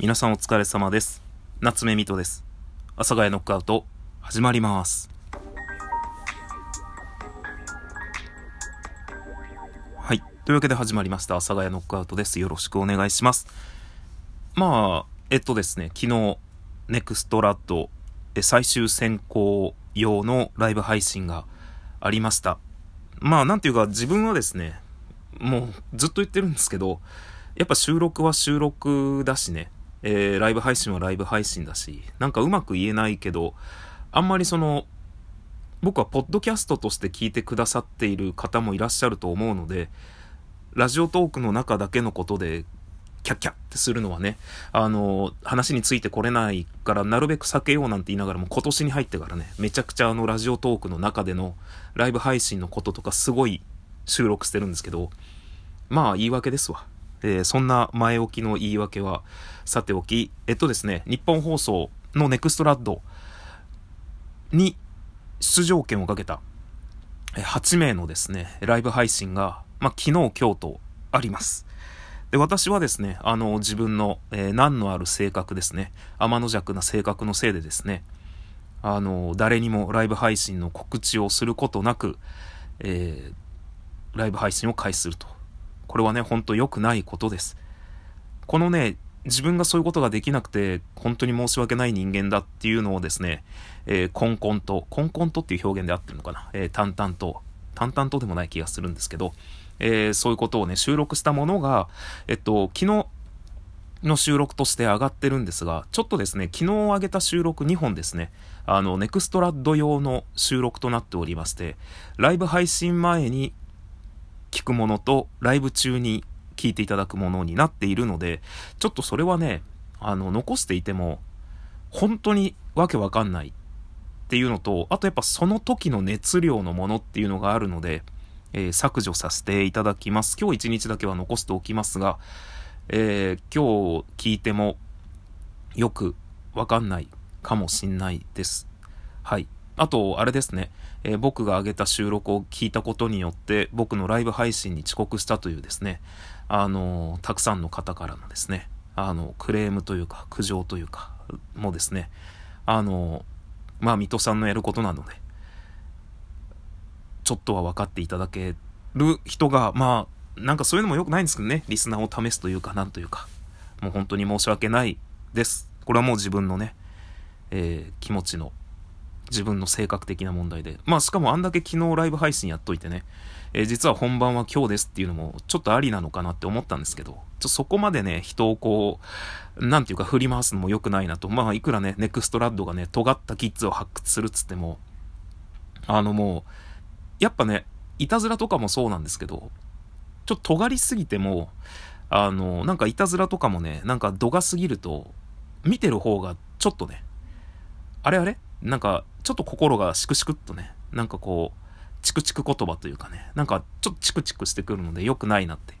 皆さんお疲れ様です。夏目みとです。阿佐ヶ谷ノックアウト、始まります。はい。というわけで始まりました。阿佐ヶ谷ノックアウトです。よろしくお願いします。まあ、えっとですね、昨日、ネクストラッド、最終選考用のライブ配信がありました。まあ、なんていうか、自分はですね、もうずっと言ってるんですけど、やっぱ収録は収録だしね、えー、ライブ配信はライブ配信だし、なんかうまく言えないけど、あんまりその、僕はポッドキャストとして聞いてくださっている方もいらっしゃると思うので、ラジオトークの中だけのことで、キャッキャってするのはね、あの、話についてこれないから、なるべく避けようなんて言いながらも、今年に入ってからね、めちゃくちゃあの、ラジオトークの中でのライブ配信のこととかすごい収録してるんですけど、まあ、言い訳ですわ。えー、そんな前置きの言い訳はさておき、えっとですね、日本放送のネクストラッドに出場権をかけた8名のですね、ライブ配信が、まあ、昨日、今日とあります。で、私はですね、あの、自分の、えー、難のある性格ですね、天の弱な性格のせいでですね、あの、誰にもライブ配信の告知をすることなく、えー、ライブ配信を開始すると。これはね、ほんと良くないことです。このね、自分がそういうことができなくて、本当に申し訳ない人間だっていうのをですね、えー、コンコンと、コンコンとっていう表現で合ってるのかな、えー、淡々と、淡々とでもない気がするんですけど、えー、そういうことをね、収録したものが、えっと、昨日の収録として上がってるんですが、ちょっとですね、昨日上げた収録2本ですね、あの、ネクストラッド用の収録となっておりまして、ライブ配信前に聞くものと、ライブ中に聞いていただくものになっているので、ちょっとそれはね、あの、残していても、本当にわけわかんないっていうのと、あとやっぱその時の熱量のものっていうのがあるので、えー、削除させていただきます。今日一日だけは残しておきますが、えー、今日聞いてもよくわかんないかもしんないです。はい。あと、あれですね、えー、僕が上げた収録を聞いたことによって、僕のライブ配信に遅刻したというですね、あのー、たくさんの方からのですね、あの、クレームというか、苦情というか、もですね、あのー、まあ、水戸さんのやることなので、ちょっとは分かっていただける人が、まあ、なんかそういうのも良くないんですけどね、リスナーを試すというか、なんというか、もう本当に申し訳ないです。これはもう自分のね、え、気持ちの自分の性格的な問題で。まあしかもあんだけ昨日ライブ配信やっといてね、えー、実は本番は今日ですっていうのもちょっとありなのかなって思ったんですけど、ちょそこまでね、人をこう、なんていうか振り回すのも良くないなと。まあいくらね、ネクストラッドがね、尖ったキッズを発掘するっつっても、あのもう、やっぱね、いたずらとかもそうなんですけど、ちょっと尖りすぎても、あの、なんかいたずらとかもね、なんか度が過ぎると、見てる方がちょっとね、あれあれなんか、ちょっと心がシクシクっとね、なんかこう、チクチク言葉というかね、なんかちょっとチクチクしてくるので良くないなって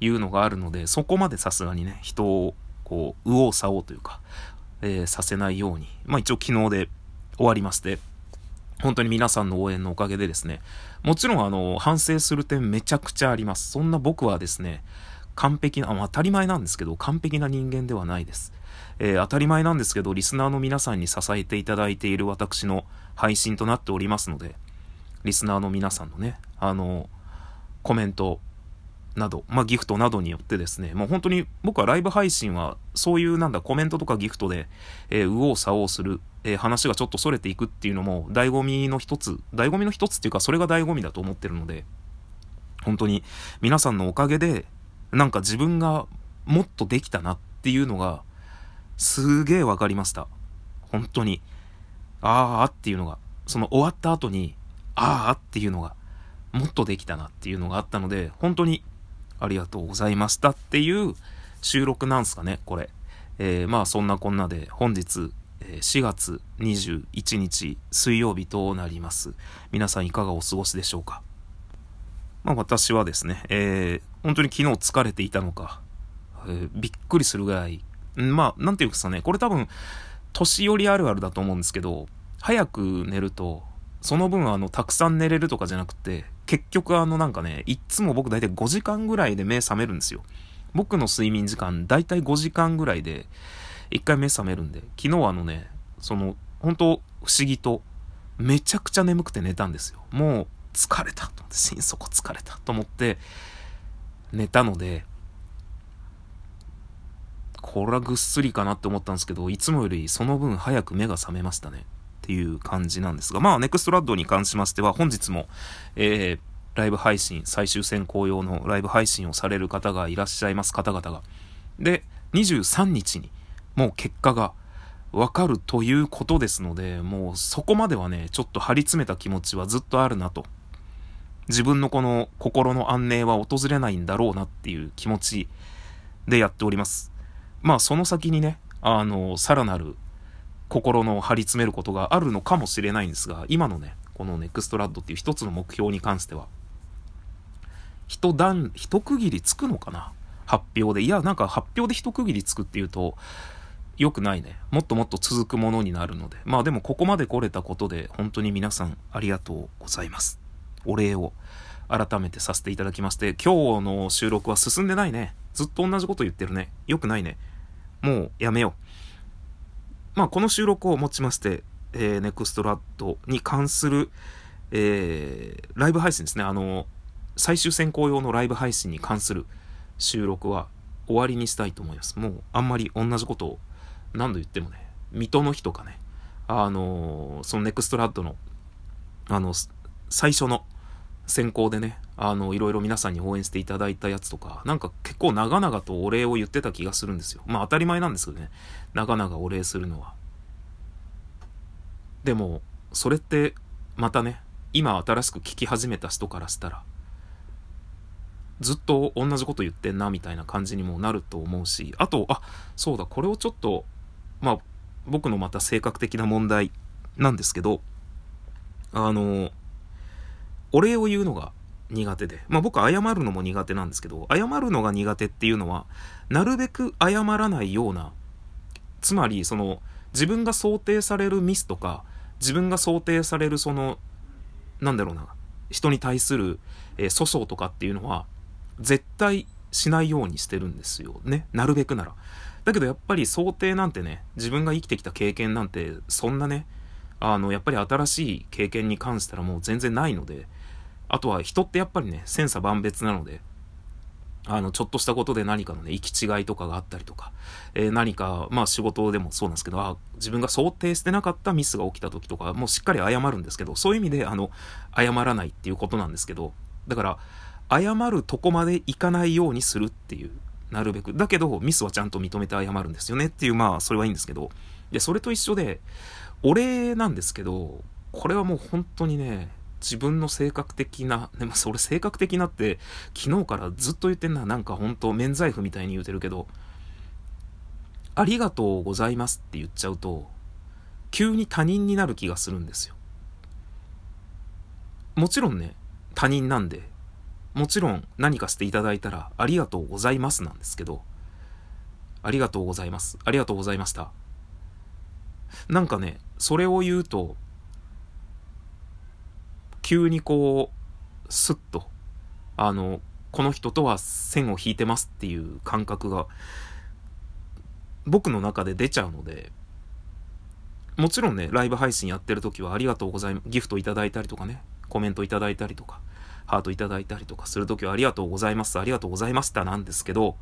いうのがあるので、そこまでさすがにね、人をこう、右往左往というか、えー、させないように、まあ一応昨日で終わりまして、本当に皆さんの応援のおかげでですね、もちろんあの、反省する点めちゃくちゃあります。そんな僕はですね、完璧な、あ当たり前なんですけど、完璧な人間ではないです。えー、当たり前なんですけど、リスナーの皆さんに支えていただいている私の配信となっておりますので、リスナーの皆さんのね、あの、コメントなど、まあ、ギフトなどによってですね、もう本当に僕はライブ配信は、そういうなんだ、コメントとかギフトで、えー、右往左往する、えー、話がちょっと逸れていくっていうのも、醍醐味の一つ、醍醐味の一つっていうか、それが醍醐味だと思ってるので、本当に皆さんのおかげで、なんか自分がもっとできたなっていうのが、すげえわかりました。本当に。ああっていうのが、その終わった後に、ああっていうのが、もっとできたなっていうのがあったので、本当にありがとうございましたっていう収録なんすかね、これ。えー、まあそんなこんなで本日、4月21日水曜日となります。皆さんいかがお過ごしでしょうかまあ私はですね、えー、本当に昨日疲れていたのか、えー、びっくりするぐらいまあ、なんていうかさね、これ多分、年寄りあるあるだと思うんですけど、早く寝ると、その分あの、たくさん寝れるとかじゃなくて、結局あのなんかね、いっつも僕大体5時間ぐらいで目覚めるんですよ。僕の睡眠時間だいたい5時間ぐらいで一回目覚めるんで、昨日あのね、その、本当不思議と、めちゃくちゃ眠くて寝たんですよ。もう疲れた、心底疲れたと思って寝たので、これはぐっすりかなって思ったんですけど、いつもよりその分早く目が覚めましたね。っていう感じなんですが、まあ、ネクストラッドに関しましては、本日も、えー、ライブ配信、最終選考用のライブ配信をされる方がいらっしゃいます方々が。で、23日に、もう結果がわかるということですので、もうそこまではね、ちょっと張り詰めた気持ちはずっとあるなと。自分のこの心の安寧は訪れないんだろうなっていう気持ちでやっております。まあその先にね、あの、さらなる心の張り詰めることがあるのかもしれないんですが、今のね、このネクストラッドっていう一つの目標に関しては、一段、一区切りつくのかな？発表で。いや、なんか発表で一区切りつくっていうと、良くないね。もっともっと続くものになるので。まあでもここまで来れたことで、本当に皆さんありがとうございます。お礼を改めてさせていただきまして、今日の収録は進んでないね。ずっと同じこと言ってるね。良くないね。もうやめよう。まあ、この収録をもちまして、えー、ネクストラッドに関する、えー、ライブ配信ですね。あの、最終選考用のライブ配信に関する収録は終わりにしたいと思います。もう、あんまり同じことを何度言ってもね、水戸の日とかね、あのそのネクストラッドの、あの、最初の選考でね、あの、いろいろ皆さんに応援していただいたやつとか、なんか結構長々とお礼を言ってた気がするんですよ。まあ当たり前なんですけどね、長々お礼するのは。でも、それってまたね、今新しく聞き始めた人からしたら、ずっと同じこと言ってんなみたいな感じにもなると思うし、あと、あ、そうだ、これをちょっと、まあ、僕のまた性格的な問題なんですけど、あの、お礼を言うのが苦手で。まあ僕謝るのも苦手なんですけど、謝るのが苦手っていうのは、なるべく謝らないような、つまりその、自分が想定されるミスとか、自分が想定されるその、なんだろうな、人に対する、えー、粗相とかっていうのは、絶対しないようにしてるんですよね。なるべくなら。だけどやっぱり想定なんてね、自分が生きてきた経験なんて、そんなね、あの、やっぱり新しい経験に関したらもう全然ないので、あとは人ってやっぱりね、千差万別なので、あの、ちょっとしたことで何かのね、行き違いとかがあったりとか、えー、何か、まあ仕事でもそうなんですけど、あ自分が想定してなかったミスが起きた時とか、もうしっかり謝るんですけど、そういう意味で、あの、謝らないっていうことなんですけど、だから、謝るとこまでいかないようにするっていう、なるべく。だけど、ミスはちゃんと認めて謝るんですよねっていう、まあ、それはいいんですけど、で、それと一緒で、お礼なんですけど、これはもう本当にね、自分の性格的な、でもそれ性格的なって昨日からずっと言ってんな、なんか本当免罪符みたいに言うてるけど、ありがとうございますって言っちゃうと、急に他人になる気がするんですよ。もちろんね、他人なんで、もちろん何かしていただいたらありがとうございますなんですけど、ありがとうございます。ありがとうございました。なんかね、それを言うと、急にこう、スッと、あの、この人とは線を引いてますっていう感覚が、僕の中で出ちゃうので、もちろんね、ライブ配信やってる時はありがとうございます。ギフトいただいたりとかね、コメントいただいたりとか、ハートいただいたりとかするときはありがとうございます、ありがとうございましたなんですけど、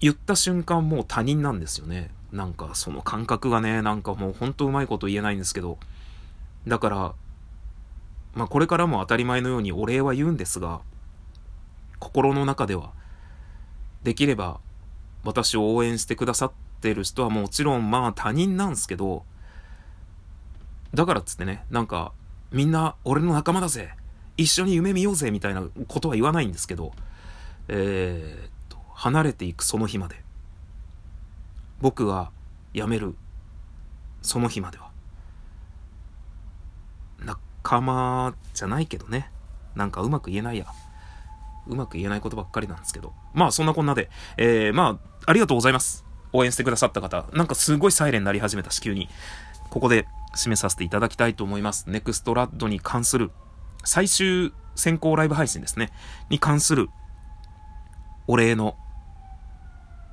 言った瞬間もう他人なんですよね。なんかその感覚がね、なんかもうほんとうまいこと言えないんですけど、だから、まあこれからも当たり前のようにお礼は言うんですが、心の中では、できれば私を応援してくださってる人はもちろんまあ他人なんですけど、だからっつってね、なんか、みんな俺の仲間だぜ一緒に夢見ようぜみたいなことは言わないんですけど、えー、っと、離れていくその日まで、僕が辞めるその日までは、仲間じゃないけどね。なんかうまく言えないや。うまく言えないことばっかりなんですけど。まあそんなこんなで、えー、まあ、ありがとうございます。応援してくださった方。なんかすごいサイレンになり始めた至急に。ここで締めさせていただきたいと思います。ネクストラッドに関する最終先行ライブ配信ですね。に関するお礼の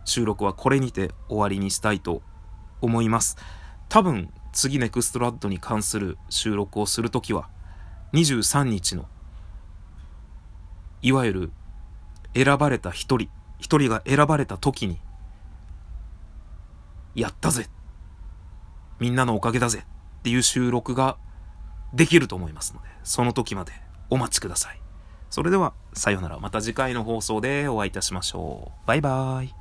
収録はこれにて終わりにしたいと思います。多分、次ネクストラッドに関する収録をするときは、23日の、いわゆる選ばれた一人、一人が選ばれた時に、やったぜみんなのおかげだぜっていう収録ができると思いますので、その時までお待ちください。それでは、さようなら。また次回の放送でお会いいたしましょう。バイバーイ。